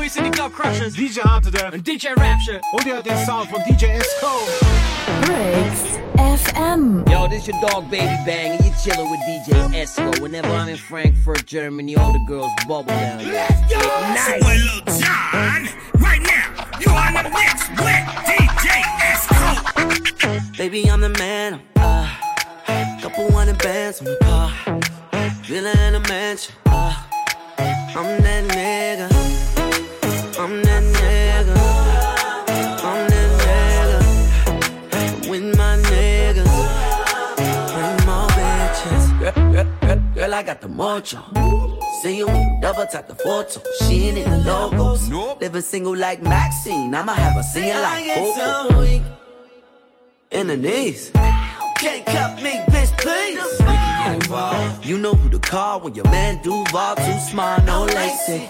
Yo, hier sind die Club Crushers. DJ Harte und DJ Rapture. Und ihr hört den Sound von DJ Esco. Breaks FM. Yo, this your dog Baby Bang, and you're chilling with DJ Esco. Whenever I'm in Frankfurt, Germany, all the girls bubble down. Let's go! Nice. Well, look, John, right now, you on the mix with DJ Esco. Baby, I'm the man. Uh, couple hundred bands on the car. Villa in a mansion. Uh, I'm that nigga. I'm that nigga. I'm that nigga. With my niggas. Bring more bitches. Girl, girl, girl, I got the mojo. See you double tap the photo. She ain't in the logos. Nope. Living single like Maxine. I'ma have her singing like Coco. In the knees. Can't cut me, bitch, please. You know who to call when your man Duval too smart, no lacy.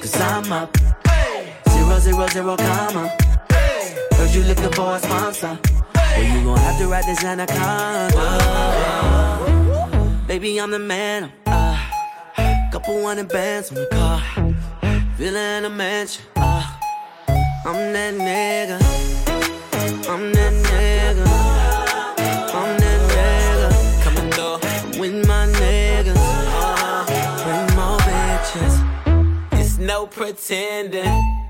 Cause I'm up. Zero, zero, zero, comma. Heard you looking for a sponsor. Well, you gon' have to ride this anaconda. Baby, I'm the man. Uh, couple hundred bands on the car. Villa in a mansion. Uh, I'm that nigga. I'm that nigga. I'm that nigga. Coming through with my niggas. Uh, bring more bitches. It's no pretending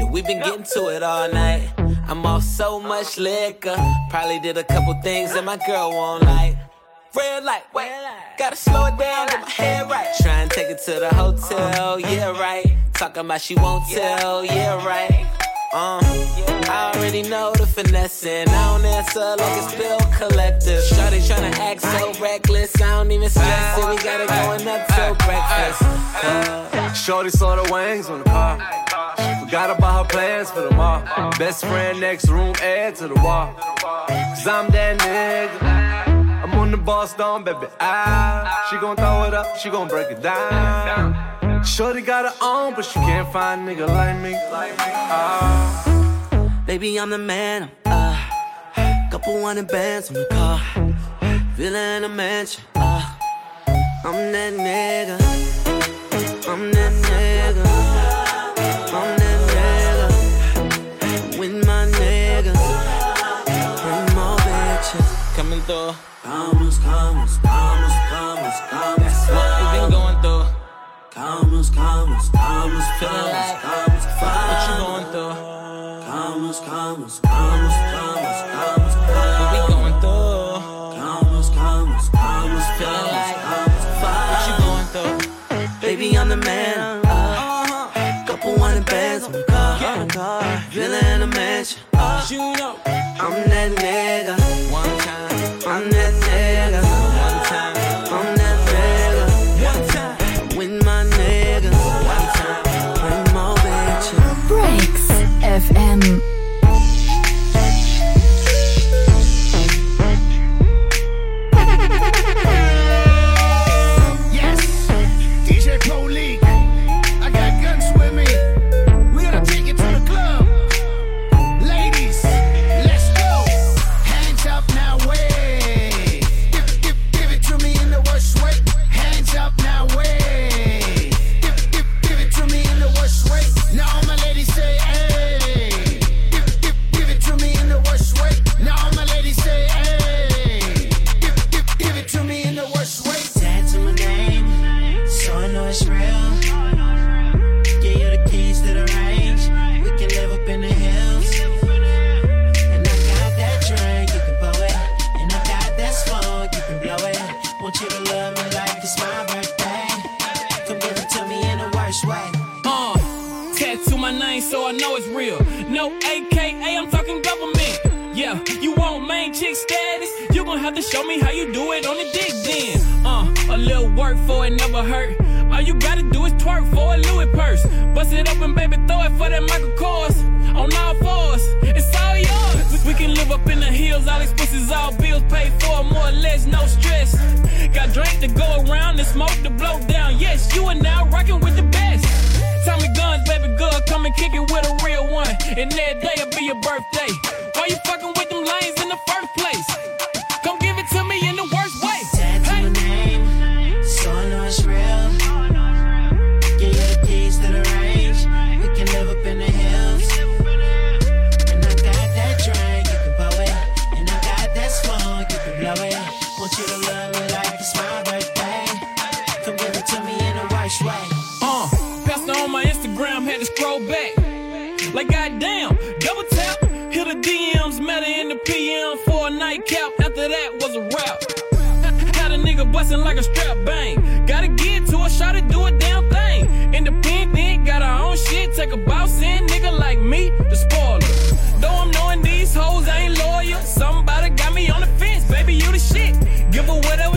that we've been getting to it all night. I'm off so much liquor. Probably did a couple things that my girl won't like. Red light, wait, gotta slow it down, get my head right. Try and take it to the hotel, yeah, right. Talking about she won't tell, yeah, right. Uh, I already know the finessing. I don't answer like it's bill collector. Shawty tryna act so reckless. I don't even stress it. We got it going up till breakfast. Uh, Shorty saw the wings on the car. Forgot about her plans for tomorrow. Best friend next room, add to the wall. Cause I'm that nigga. I'm on the boss down, baby. Ah, she gon' throw it up, she gon' break it down. Shorty got her own, but she can't find a nigga like me. Ah. Baby, I'm the man. I'm Uh, couple hundred bands on the car. In a mansion. Uh, I'm that nigga. I'm that nigga. I'm that nigga. With my niggas. Bring more bitches. coming through. Commas, commas, commas, commas, commas. That's what we been going through. Commas, commas, commas, Feeling commas, commas, what you going through? Commas, commas, commas, commas, You know, I'm that nigga. one time, I'm that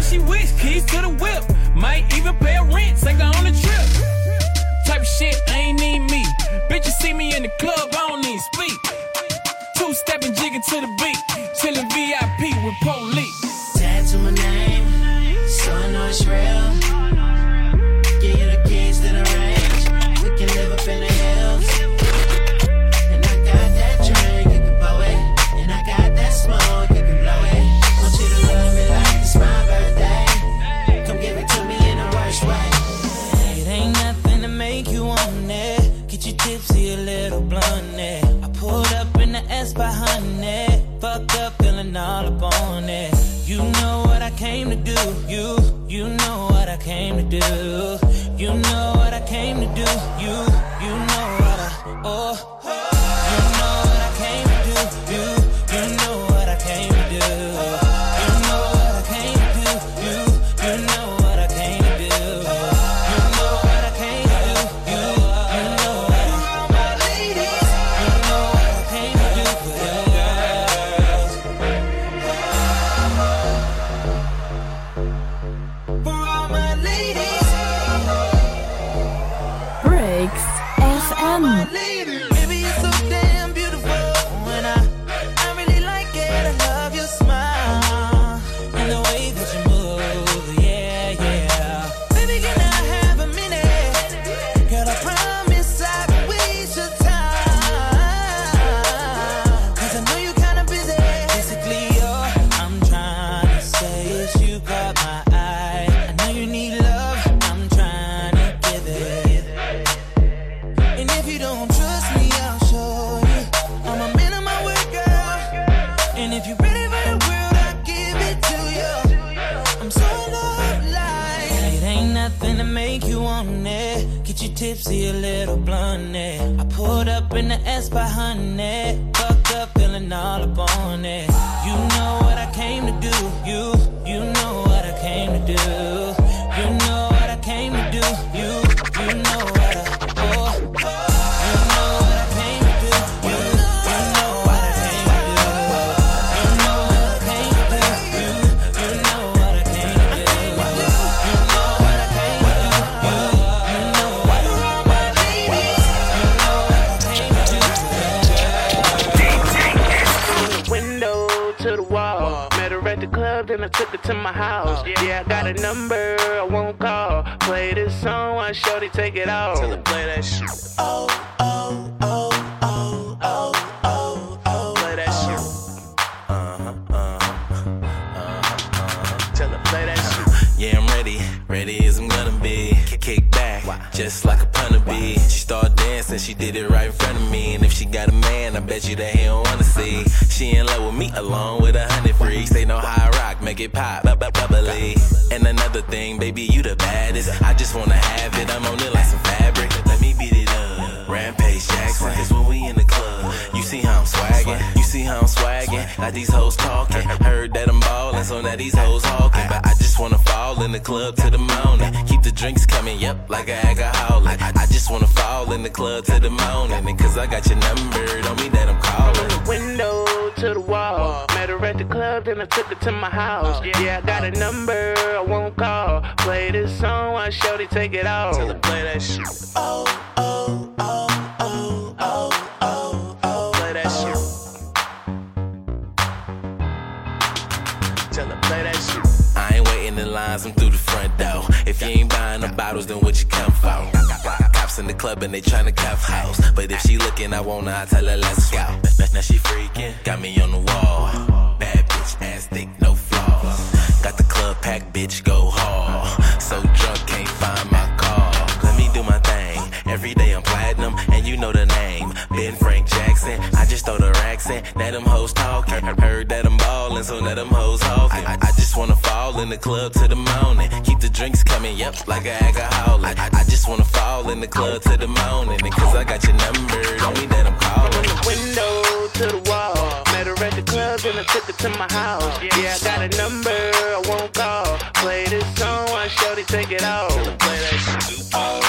she wish, keys to the whip. Might even pay a rent, take her on a trip. Type of shit ain't need me. Bitch, you see me in the club, I don't need speak. Two stepping, jigging to the You, you know what I came to do. Tipsy, a little blunt. Eh? I pulled up in the S behind it. Fucked up, feeling all up on it. You know what I came to do. You, to my house. Yeah, I got a number, I won't call. Play this song while Shorty take it off. Tell her play that shit. Oh, oh, oh, oh, oh, oh, oh. Play that shit. Uh-huh, uh-huh. Tell her play that shit. Yeah, I'm ready, ready as I'm gonna be. Kick back, just like a punter bee. She started dancing, she did it right in front of me. And if she got a man, I bet you that he don't wanna see. She in love with me, along with a hundred freaks. They know how I rock, make it pop, bu- bu- bubbly. And another thing, baby, you the baddest. I just wanna have it, I'm on it like some fabric. Let me beat it up. Rampage Jackson, cause when we in the club, see how I'm swagging, you see how I'm swagging. Like these hoes talking, heard that I'm ballin', so now these hoes hawking. But I just wanna fall in the club to the morning. Keep the drinks coming, yep, like an alcoholic. I, I just wanna fall in the club to the morning. And cause I got your number, don't mean that I'm calling. Window to the wall. Met her at the club, then I took her to my house. Oh, yeah, I got a number, I won't call. Play this song while Shorty take it off. Tell her play that shit. Oh, oh, oh, oh, oh, oh, club and they tryna cuff house. But if she looking, I wanna, I tell her let's go. Now she freaking, got me on the wall. Bad bitch, ass thick, no flaws. Got the club packed, bitch, go hard. So drunk, can't find my car. Let me do my thing. Every day I'm platinum. and you know the name. Ben Frank Jackson. I just throw the racks in. Now them hoes talking. Heard that I'm ballin', so let them hoes hawking. In the club to the morning. Keep the drinks coming, yep, like an alcoholic. I, I just wanna fall in the club to the morning. And cause I got your number, don't mean that I'm calling. From the window to the wall. Met her at the club and I took her to my house. Yeah, I got a number, I won't call. Play this song, I shorty take it off. Play that shit. Oh.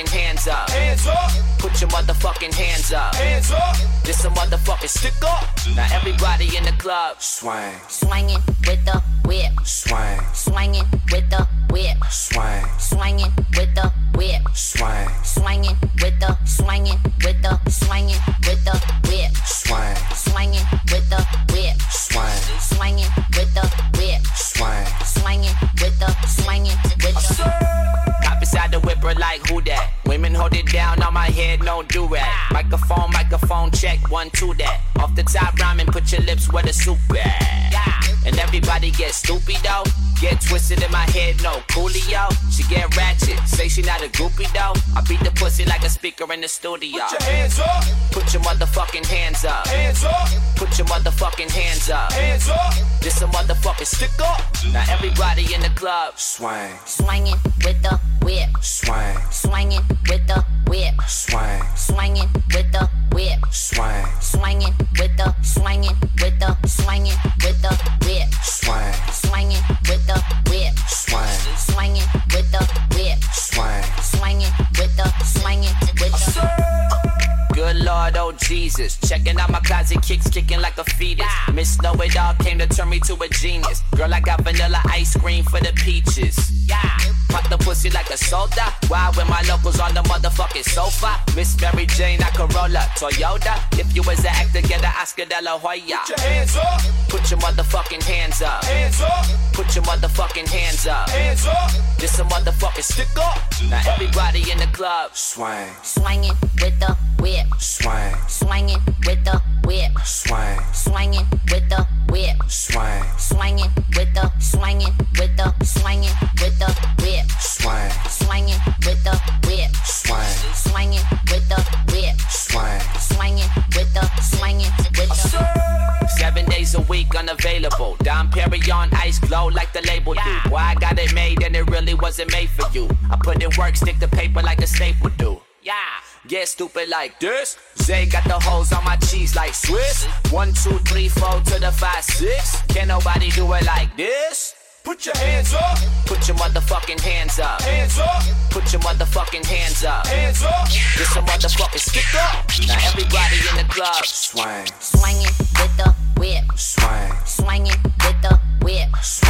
Motherfucking hands up. Hands up. Put your motherfucking hands up. Hands up. This a motherfucking stick up. Now everybody in the club. Swang, Swinging with the whip. swang, Swinging with the whip. swang, Swinging with the whip. swang, Swinging with the swinging with the swinging with the whip. swang, Swinging with the whip. swang, Swinging with the whip. swang. Swinging with the swinging with the. Inside the whipper like who that? Women hold it down on my head, no do rag. Microphone, microphone, check one, two that. Off the top rhyming, put your lips where the soup at. And everybody get stupid though. Get twisted in my head, no coolio. She get ratchet, say she not a groupie though. I beat the pussy like a speaker in the studio. Put your hands up. Put your motherfucking hands up. Hands up. Put your motherfucking hands up. Hands up. This a motherfucking stick up. Now everybody in the club. Swang, Swinging with the whip. swang, Swinging with the whip. swang, Swinging with the whip. swang, Swinging with the swinging with the swinging with the whip. swang, Swinging with the whip. swang, Swinging with the whip. swang. Swinging with the swinging with the. Good Lord, oh Jesus. Checking out my closet kicks, kicking like a fetus. Miss Know It All came to turn me to a genius. Girl, I got vanilla ice cream for the peaches. Yeah. Pop the pussy like a soda. Why when my locals on the motherfucking sofa? Miss Mary Jane, I Corolla, Toyota. If you was an actor, get an Oscar de la Hoya. Put your hands up. Put your motherfucking hands up. Hands up. Put your motherfucking hands up. Hands up. This a motherfucking stick up. Now everybody in the club. Swang, Swinging with the whip. Swang, Swinging with the whip. swang, Swinging with the whip. swang, Swinging with the swinging with the swinging with the whip. swang, Swinging with the whip. swang, Swinging with the whip. swang. Swinging with the swinging with the. Seven days a week unavailable. Dom Perignon ice glow like the label do. Why I got it made and it really wasn't made for you. I put in work, stick to paper like a staple do. Yeah. Get stupid like this. Zay got the holes on my cheese like Swiss. One, two, three, four to the five, six. Can nobody do it like this? Put your hands up. Put your motherfucking hands up. Hands up. Put your motherfucking hands up. Hands up. This a motherfucking stick up. Now everybody in the club. Swang, Swinging with the whip. swang, Swinging with the whip. swang,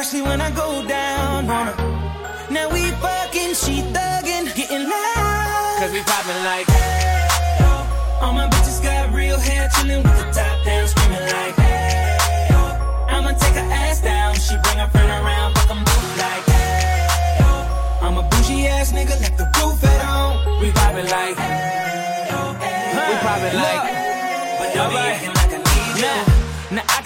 especially when I go down on her. Now we fucking, she thuggin', getting loud. Cause we poppin' like All my bitches got real hair, chillin' with the top down, screaming like hey. I'ma take her ass down, she bring her friend around, fuck 'em both like hey. I'm a bougie ass nigga, left the roof at home. We poppin' like We poppin' like But don't be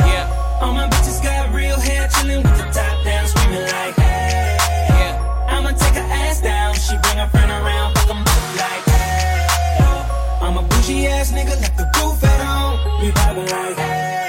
Yeah. All my bitches got real hair, chillin' with the top down, screaming like hey. Yeah. I'ma take her ass down, she bring her friend around, fuck 'em both like hey. I'm a bougie ass nigga, left the roof at home. We poppin' like hey,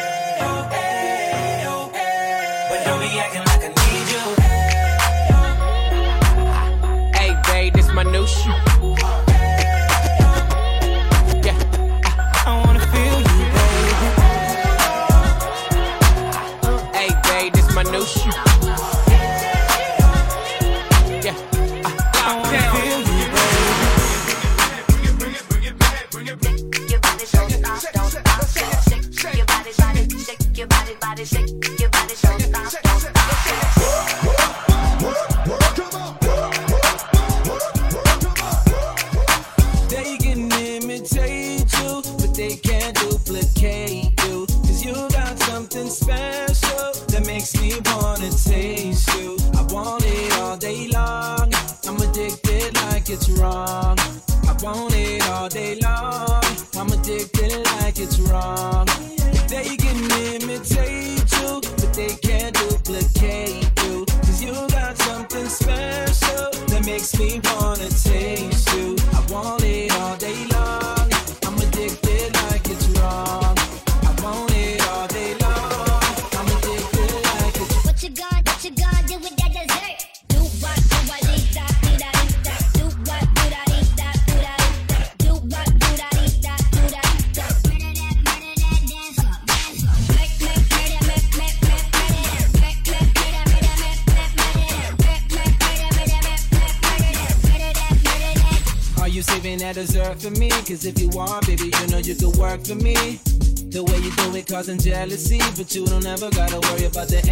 but you don't ever gotta worry about the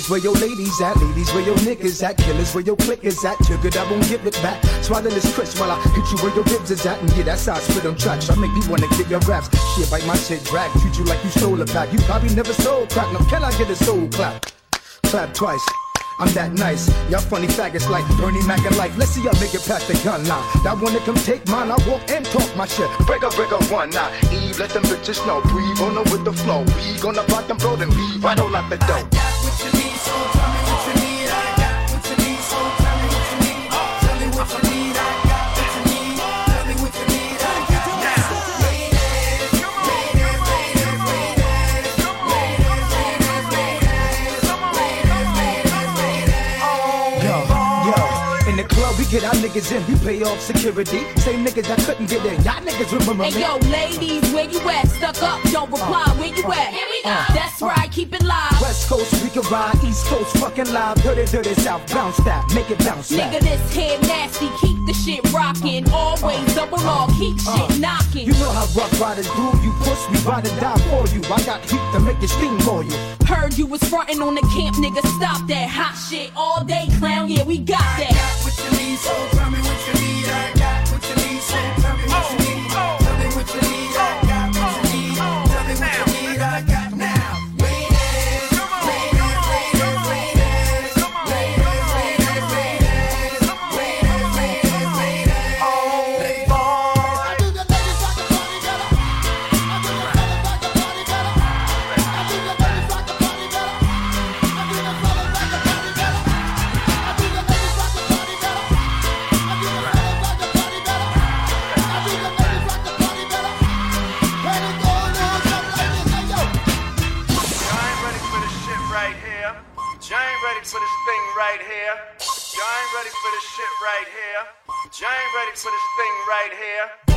niggas, where your ladies at? Ladies, where your niggas at? Killers, where your clickers at? Too good, I won't give it back. Swallow this crisp while I hit you where your ribs is at. And yeah, that's how I spit on tracks. I make me wanna get your raps. Shit, bite my shit, drag. Treat you like you stole a pack. You probably never sold crack. Now, can I get a soul clap? Clap twice. I'm that nice. Y'all funny faggots like Bernie Mac and life. Let's see y'all make it past the gun line. That wanna come take mine. I walk and talk my shit. Break up, break up one now. Eve, let them bitches know. Breathe on them with the flow. We gonna block them, bro, then leave right on out the door. Yo, get our niggas in, we pay off security. Same niggas that couldn't get in, y'all niggas remember Hey yo, ladies, where you at? Stuck up, don't uh, reply. Where you uh, at? Here we uh, go. That's right, keep it live. West Coast, we can ride. East Coast, fucking live. Dirty, dirty South, bounce that, make it bounce back. Nigga, this head nasty, keep the shit rocking. Always double R, keep shit knocking. You know how Ruff Ryders do. You push, we ride and die for you. I got heat to make it steam for you. Heard you was frontin' on the camp, nigga. Stop that hot shit all day, clown. Yeah, we got that. Y'all right here.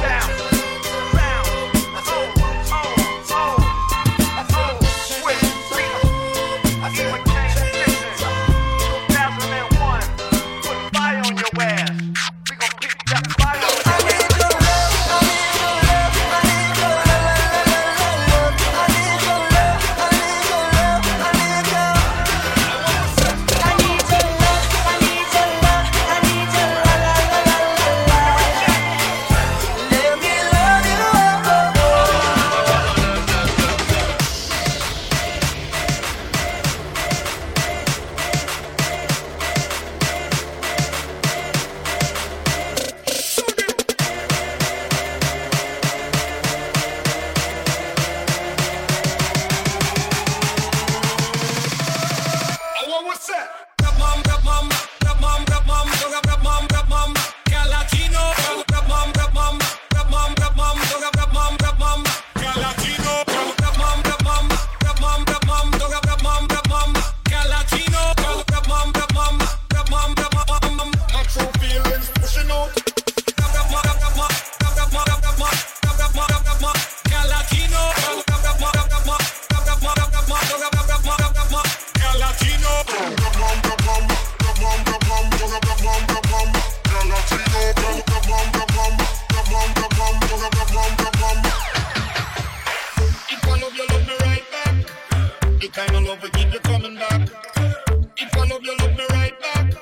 kind of love we keep you coming back. If I love you, love me right back.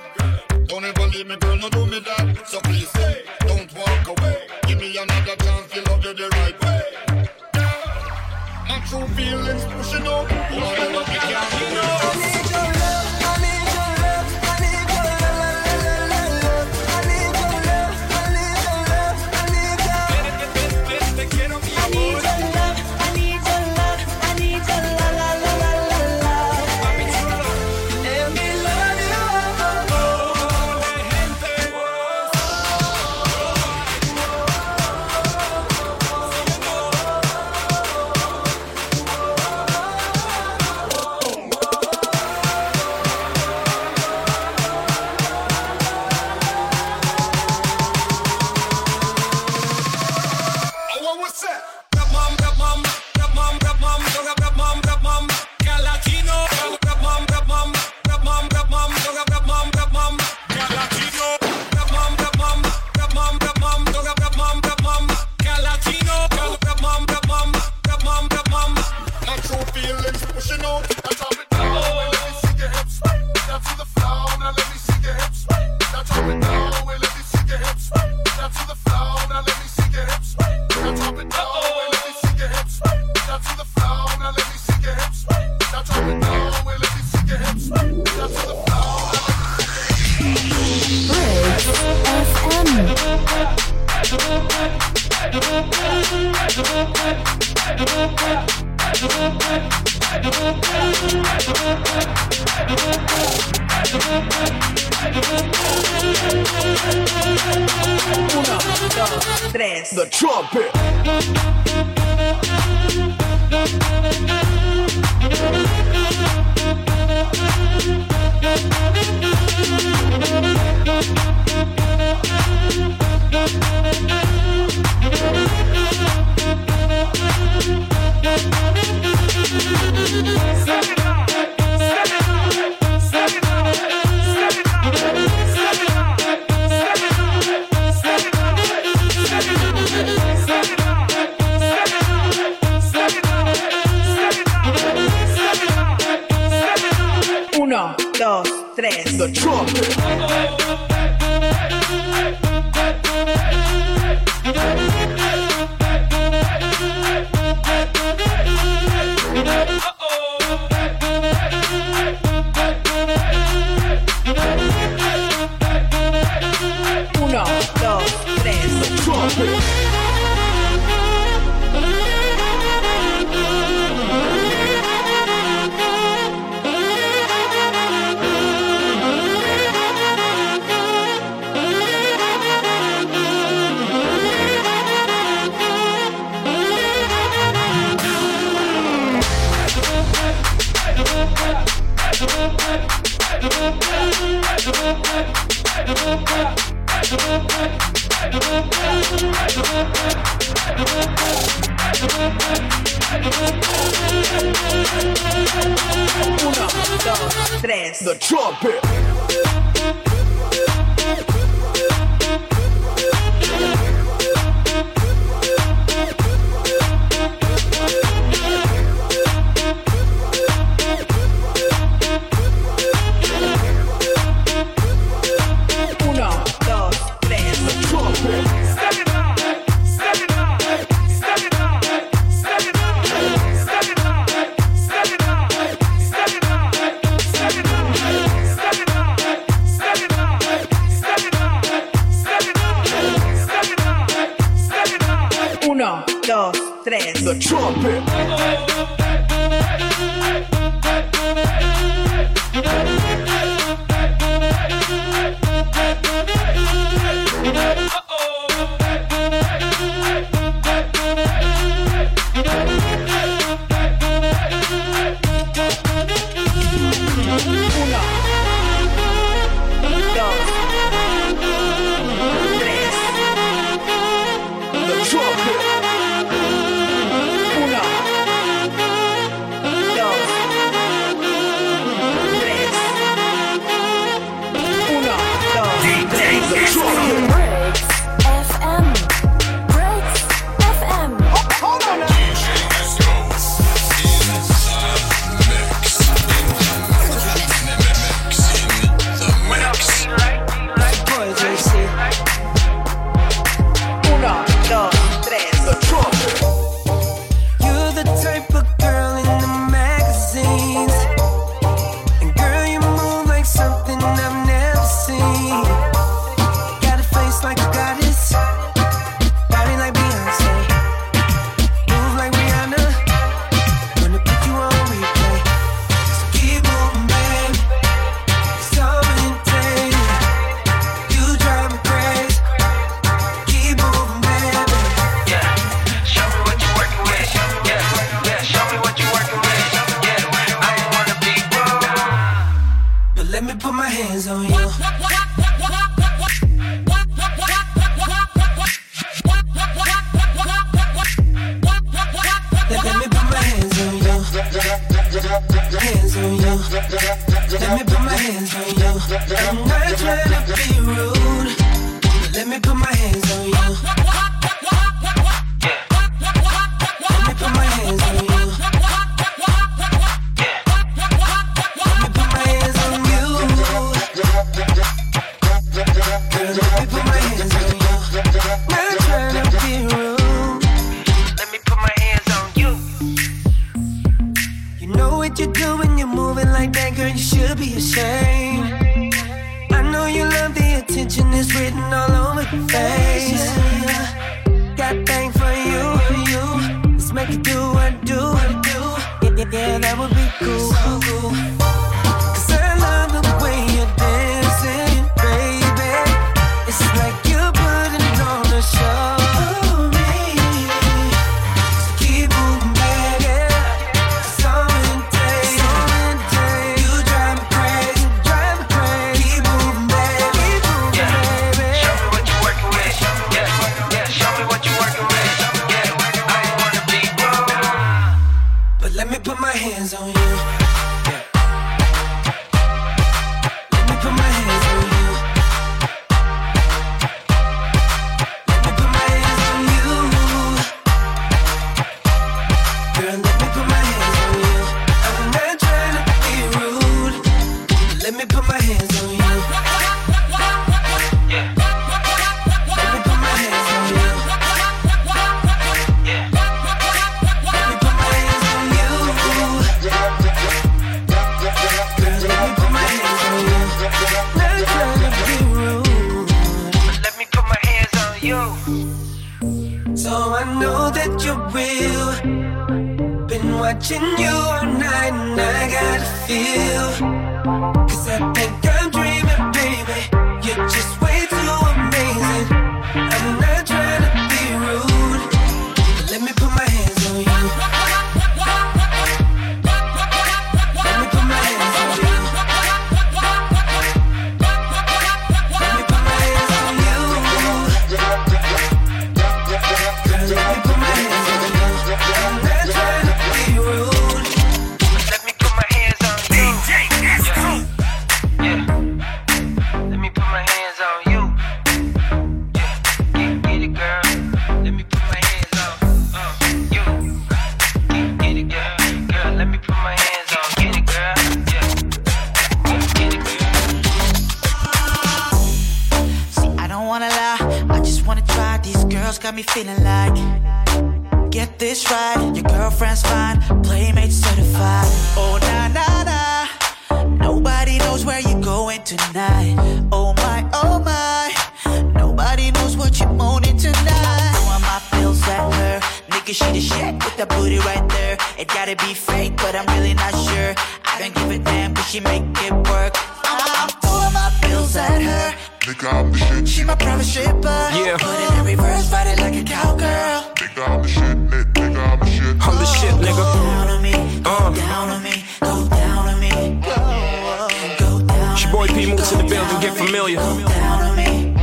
Don't ever leave me, girl, no do me that. So please, say, don't walk away. Give me another chance, you love you the right way. My true feelings pushing up. We can't. dos, tres. The trumpet. Nigga, I'm the shit. Nigga, nigga, I'm the shit. I'm the shit, nigga. Down on me, go Uh. down on me, go down on me. Go, go down It's your boy P Moose in the building, get familiar. down on me.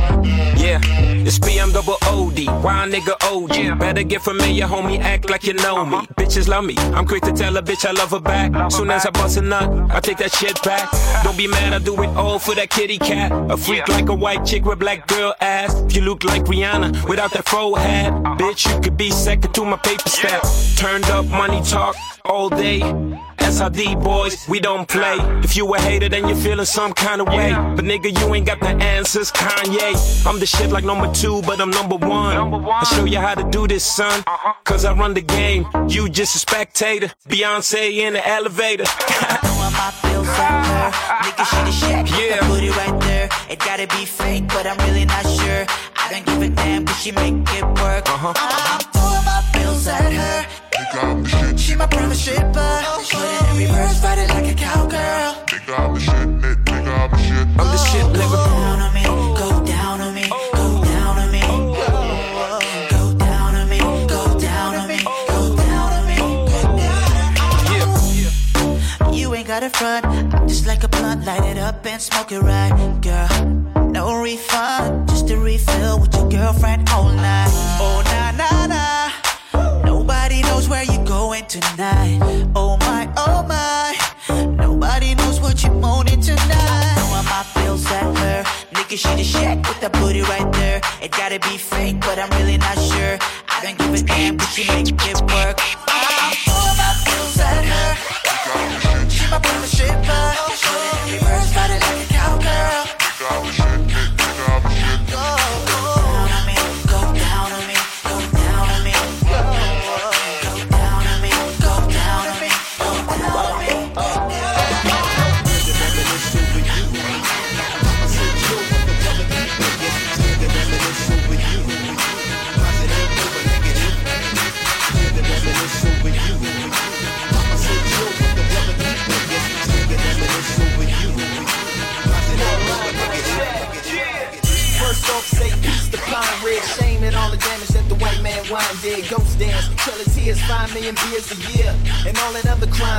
Yeah, it's PM double OD, wild nigga OG. Better get familiar, homie, act like you know me. Bitches love me, I'm quick to tell a bitch I love her back. Soon as I bust a nut, I take that shit back. Don't be mad, I do it all for that kitty cat. A freak like a white chick with black girl ass. If you look like Rihanna without that fro hat, bitch, you could be second to my paper stack. Turned up money talk all day. SID boys, we don't play. If you a hater, then you're feeling some kind of way. But nigga, you ain't got the answers, Kanye. I'm the shit like number two, but I'm number one. I show you how to do this, son. Cause I run the game, you just a spectator. Beyonce in the elevator. Throwing my bills at her. Nigga she the shit. Yeah. That booty right there. It gotta be fake, but I'm really not sure. I don't give a damn 'cause she make it work. Uh-huh. I'm throwing my bills at her. Nigga, I'm the shit. She my private shipper. Put it in reverse, ride it like a cowgirl. Nigga, I'm the shit. Nigga, I'm the shit. I'm the shit, nigga. Got a front, I'm just like a blunt, light it up and smoke it right, girl. No refund, just a refill with your girlfriend all night. Oh na na na, nobody knows where you're going tonight. Oh my, oh my, nobody knows what you're moaning tonight. Throwing my bills at her, nigga she the shit with that booty right there. It gotta be fake, but I'm really not sure. I don't give a damn 'cause she make it work. Uh, I'm throwing my bills at her. My private shipper.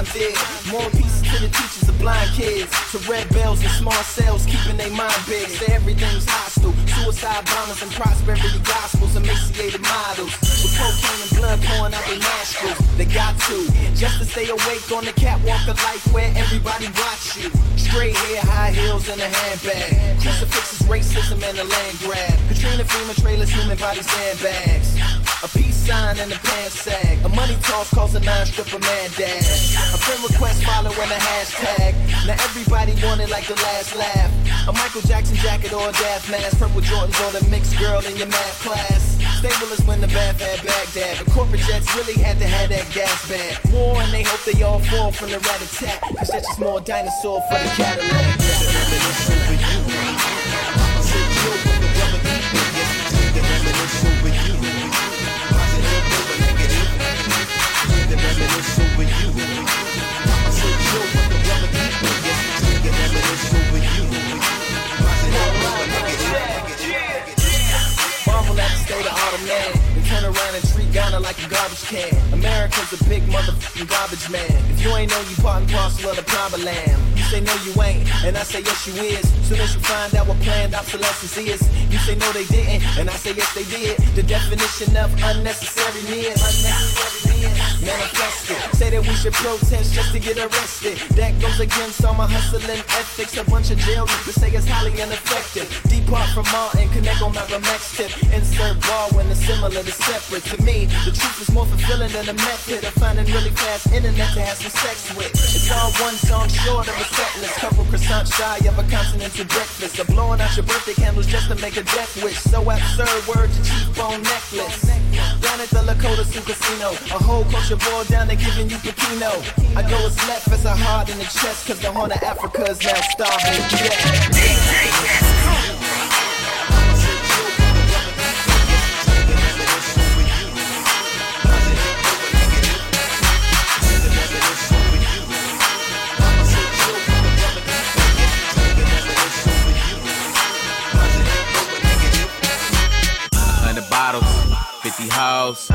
More pieces to the teachers of blind kids. To red bells and small cells, keeping their mind big. Say everything's hostile. Suicide bombers and prosperity gospels, emaciated models. With cocaine and blood pouring out their nostrils. They got to, just to stay awake on the catwalk of life where everybody watch you. Straight hair, high heels, and a handbag. Crucifixes, racism, and a land grab. Katrina FEMA trailers, human body sandbags. A peace sign and a pants sag. A money toss calls a nine stripper mad dash. A friend request following a hashtag. Now everybody wanted like the last laugh. A Michael Jackson jacket or a Daft mask. Purple Jordans or the mixed girl in your math class. Stable is when the Ba'ath had Baghdad. But corporate jets really had to have that gas bag. War and they hope they all fall from the rat attack. Cause that's just more dinosaur for the Cadillac. And treat Ghana like a garbage can. America's a big motherfucking garbage man. If you ain't know you part and parcel of the problem land. You say no you ain't, and I say yes you is. Soon as you find out what planned obsolescence is, you say no they didn't, and I say yes they did. The definition of unnecessary needs. Unnecessary Manifested. Say that we should protest just to get arrested. That goes against all my hustling ethics. A bunch of jail niggas say it's highly ineffective. Depart from Martin, connect on Malcolm X tip. Insert ball when the similar to separate. To me, the truth is more fulfilling than the method of finding really fast internet to have some sex with. It's all one song short of a set list. Couple croissants shy of a continental breakfast. Or blowing out your birthday candles just to make a death wish. So absurd, word to cheekbone necklace. Down at the Lakota Sioux Casino, a whole culture boiled down to giving you Pekino. I go as left as a heart in the chest, cause the horn of Africa is now starving. Hundred bottles, 50 hoes,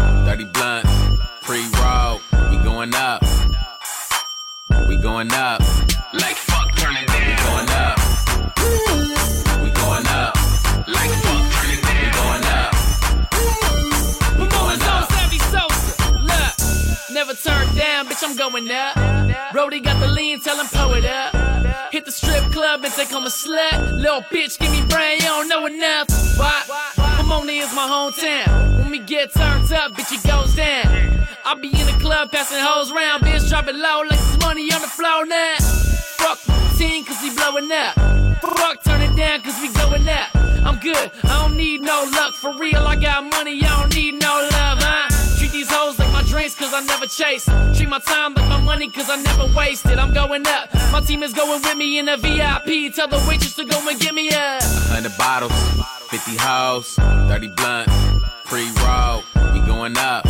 We going up. Like fuck, turn it down. We going up. We going up. Like fuck, turn it down. We going up. We going up. Savvy Sosa. Look, never turn down, bitch, I'm going up. Brody got the lean, tell him pull it up. Hit the strip club and think I'm a slut. Little bitch, give me brain, you don't know enough. Why? Pomona is my hometown. When we get turned up, bitch, down. I be in the club passing hoes round, bitch, drop it low like it's money on the floor now. Fuck the team, cause we blowing up. Fuck, turn it down, cause we going up. I'm good, I don't need no luck. For real, I got money, I don't need no love, huh? Treat these hoes like my drinks, cause I never chase. Treat my time like my money, cause I never waste it. I'm going up. My team is going with me in a VIP. Tell the waitress to go and give me a. Hundred bottles, 50 hoes, 30 blunts, pre-roll. We going up.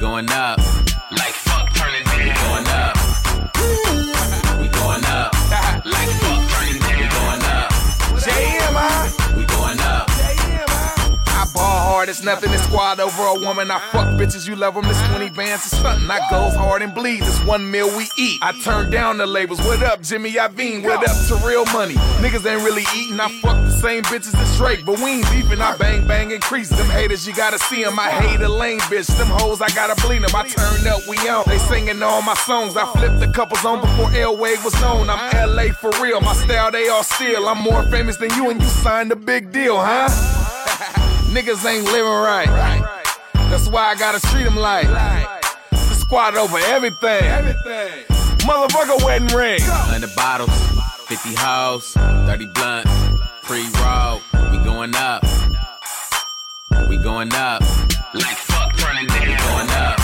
Going up. Like as nothing. This squad over a woman. I fuck bitches, you love them. This 20 bands is something. I goes hard and bleed. This one meal we eat. I turn down the labels. What up, Jimmy Iovine? What up to real money? Niggas ain't really eating. I fuck the same bitches as Drake, but we ain't beefing. I bang bang increase. Them haters, you gotta see them. I hate a lame bitch. Them hoes, I gotta bleed them. I turn up, we on. They singing all my songs. I flipped a couples on before L-Wave was known. I'm LA for real. My style, they all steal. I'm more famous than you, and you signed a big deal, huh? Niggas ain't living right. That's why I gotta treat them like the squad over everything. Motherfucker wedding ring. Hundred bottles, 50 hoes, 30 blunts, pre-roll. We going up. We going up. Like fuck, turn it down. We going up.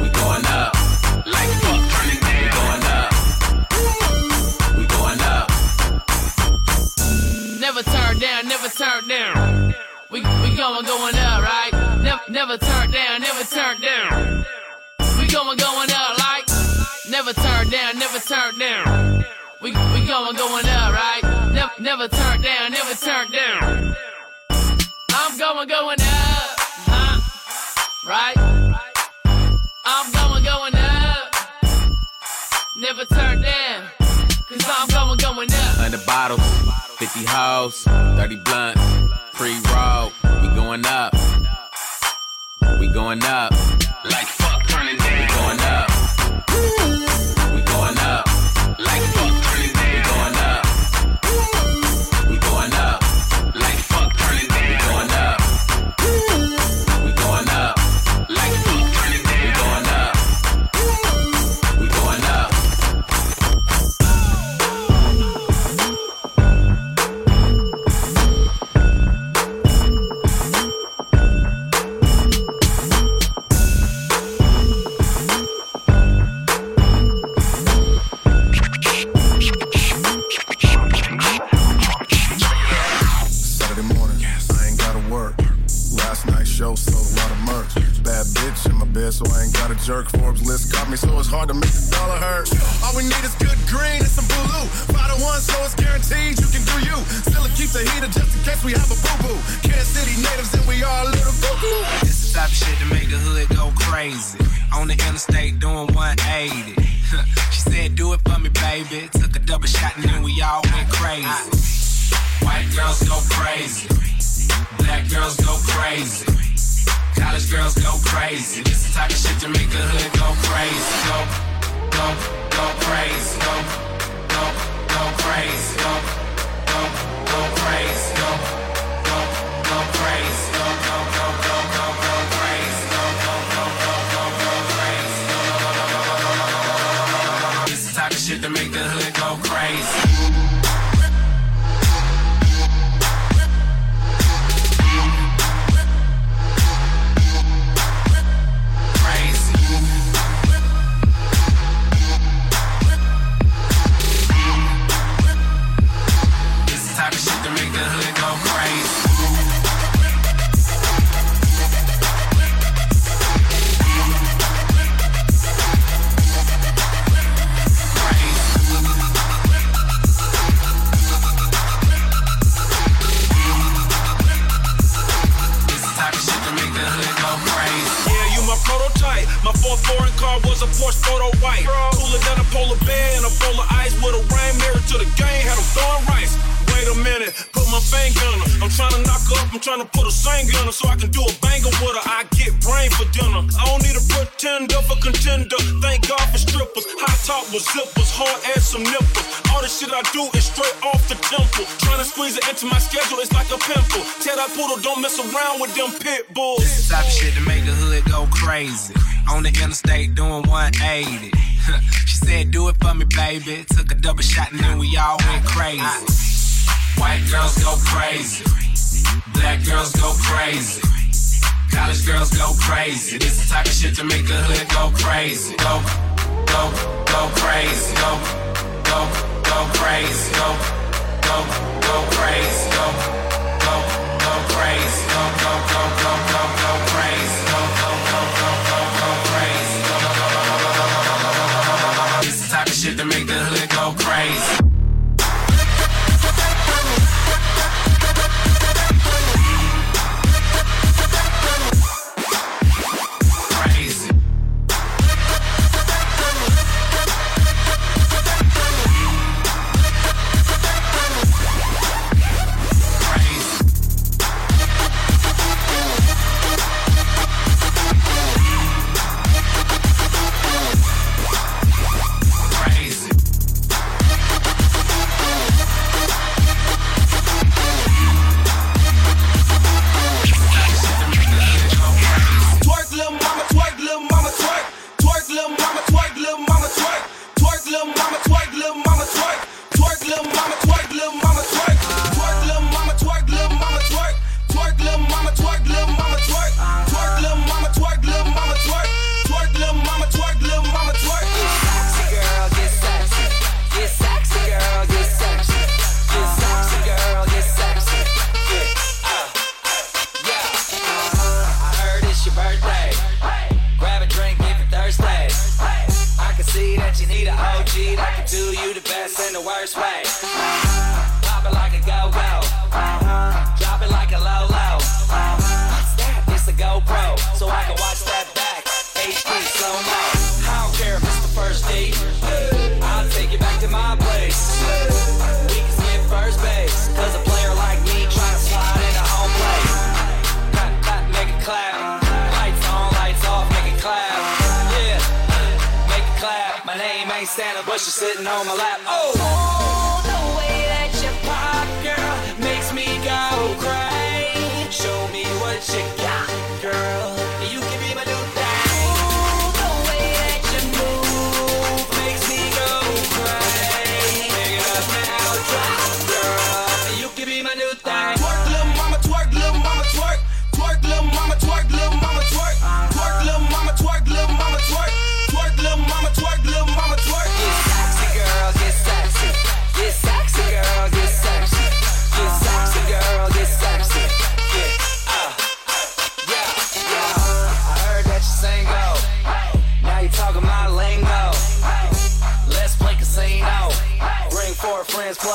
We going up. Like fuck, turn down. We going up. We going up. Never turn down, never turn down. We we going going up, right? Never never turn down, never turn down. We going going up, like never turn down, never turn down. We we going going up, right? Never never turn down, never turn down. I'm going going up, huh? Right? I'm going going up. Never turn down, cause I'm 100 bottles, 50 hoes, 30 blunts, pre roll. We going up. We going up. Like jerk. Forbes list caught me, so it's hard to make the dollar hurt. All we need is good green and some blue. Five to one, so it's guaranteed you can do you. Still keep the heater just in case we have a boo boo. Kansas City natives and we are a little boo boo. This is type of shit to make the hood go crazy. On the interstate doing 180. she said, Do it for me, baby. Took a double shot and then we all went crazy. White girls go crazy. Black girls go crazy. College girls go crazy. This the type of shit to make the hood go crazy. Go, go, go crazy. Go, go, go crazy. Go, go, go crazy. Go, go, go crazy. Go, go, go, go, go, go crazy. Go, go, go, go, go, go crazy. This the type of shit to make the hood.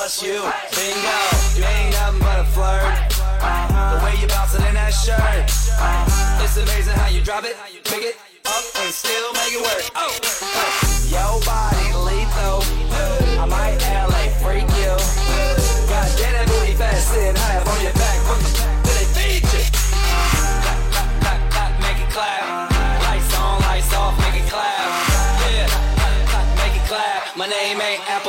plus you. Bingo, you ain't nothing but a flirt. Uh-huh. The way you bounce it in that shirt. Uh-huh. It's amazing how you drop it, pick it up, and still make it work. Oh, uh. yo, bye.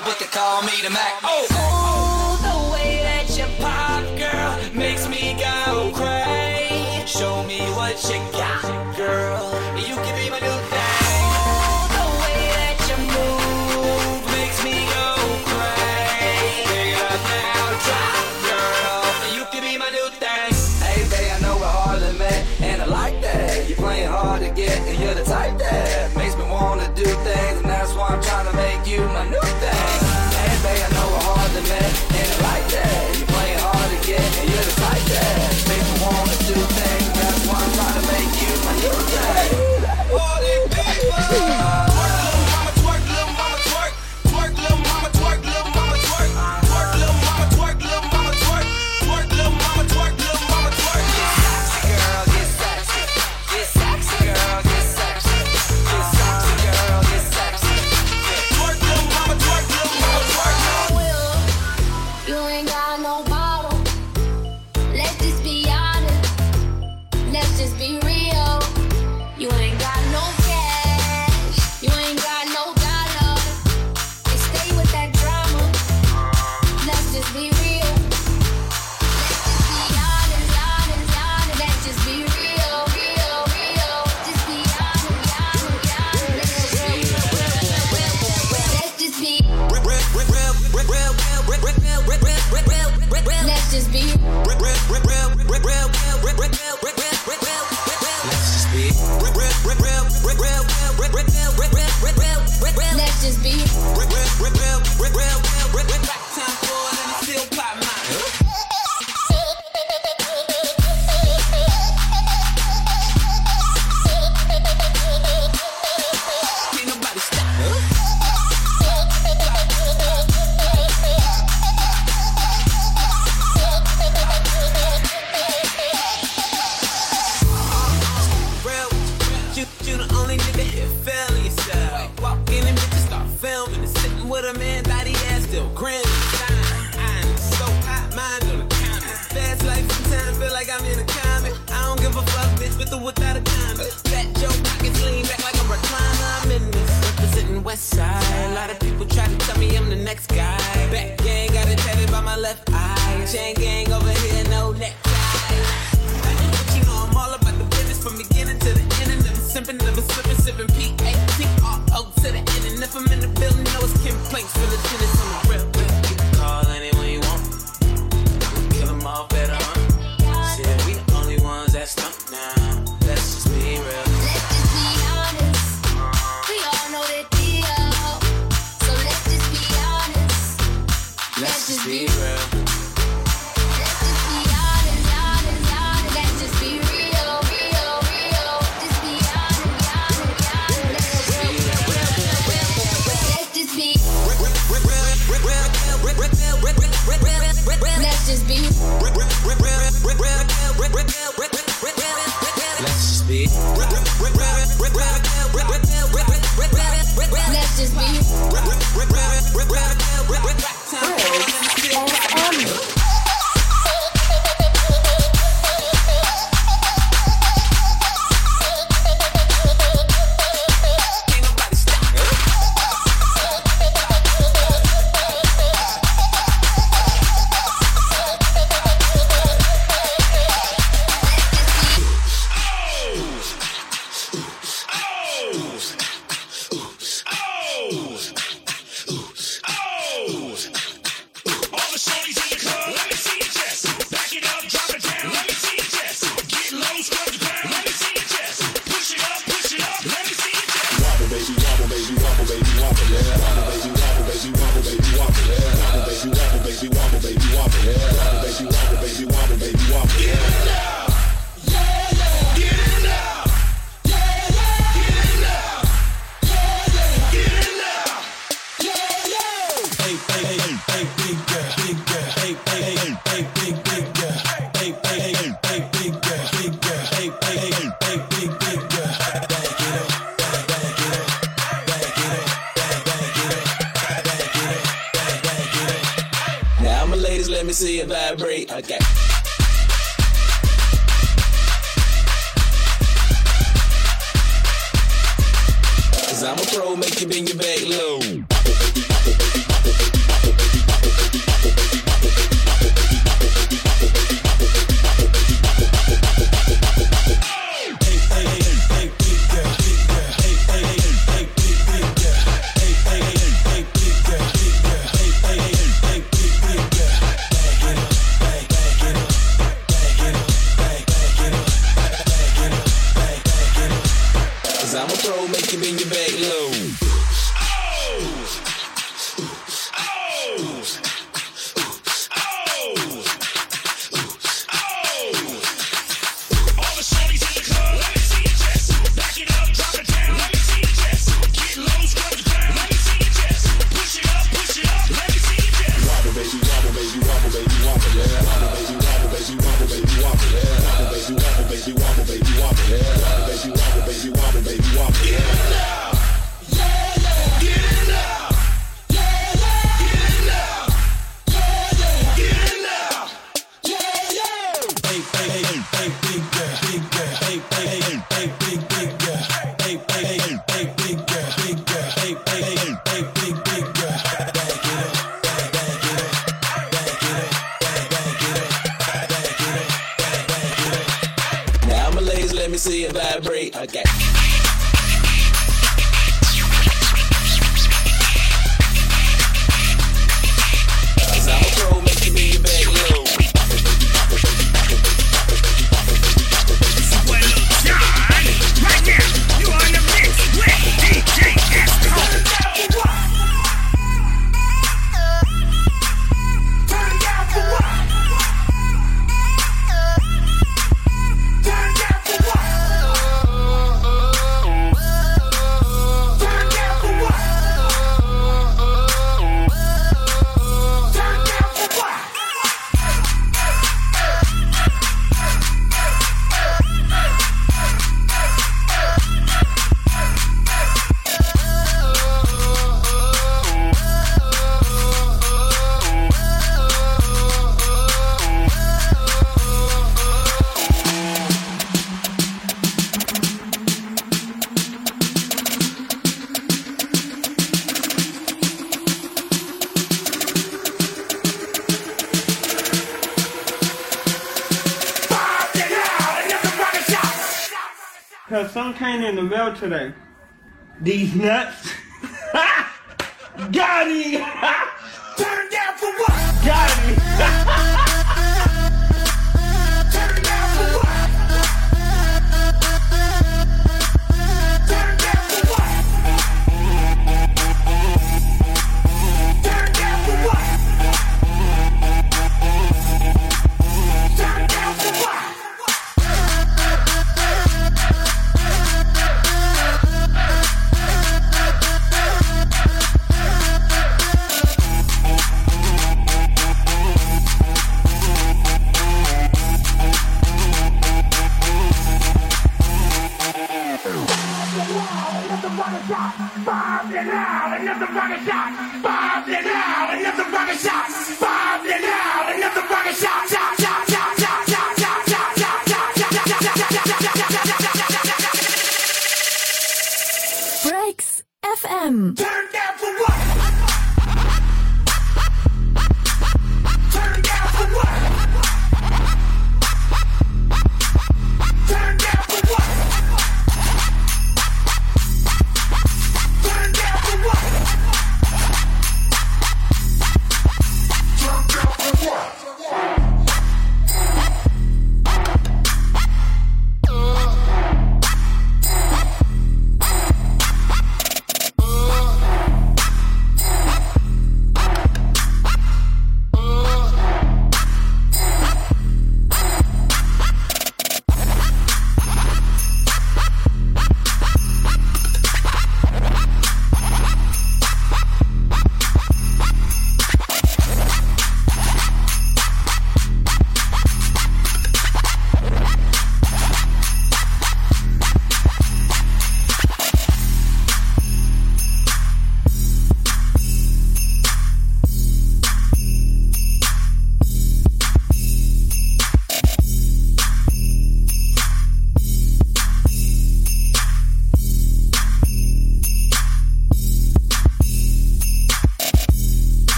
trouble, but they call me the Mac. Oh, Ooh, the way that you pop, girl, makes me go crazy. Show me what you got. me see it vibrate. Okay. Cause I'm a pro, make you bend your back low. today. These nuts you now, another rocket shot. Five you now, another rocket shot. Five you now, another rocket shot.